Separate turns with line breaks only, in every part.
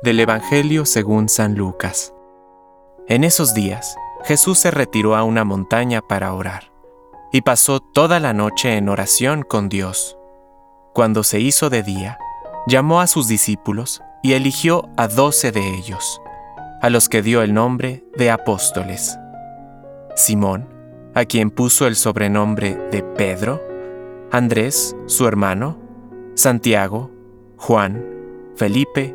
Del Evangelio según San Lucas. En esos días, Jesús se retiró a una montaña para orar, y pasó toda la noche en oración con Dios. Cuando se hizo de día, llamó a sus discípulos y eligió a doce de ellos, a los que dio el nombre de apóstoles. Simón, a quien puso el sobrenombre de Pedro, Andrés, su hermano, Santiago, Juan, Felipe,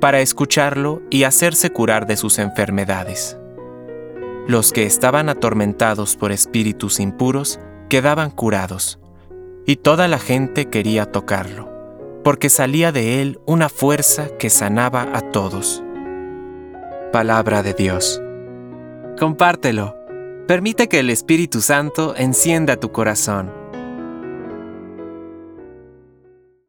para escucharlo y hacerse curar de sus enfermedades. Los que estaban atormentados por espíritus impuros quedaban curados, y toda la gente quería tocarlo, porque salía de él una fuerza que sanaba a todos. Palabra de Dios. Compártelo. Permite que el Espíritu Santo encienda tu corazón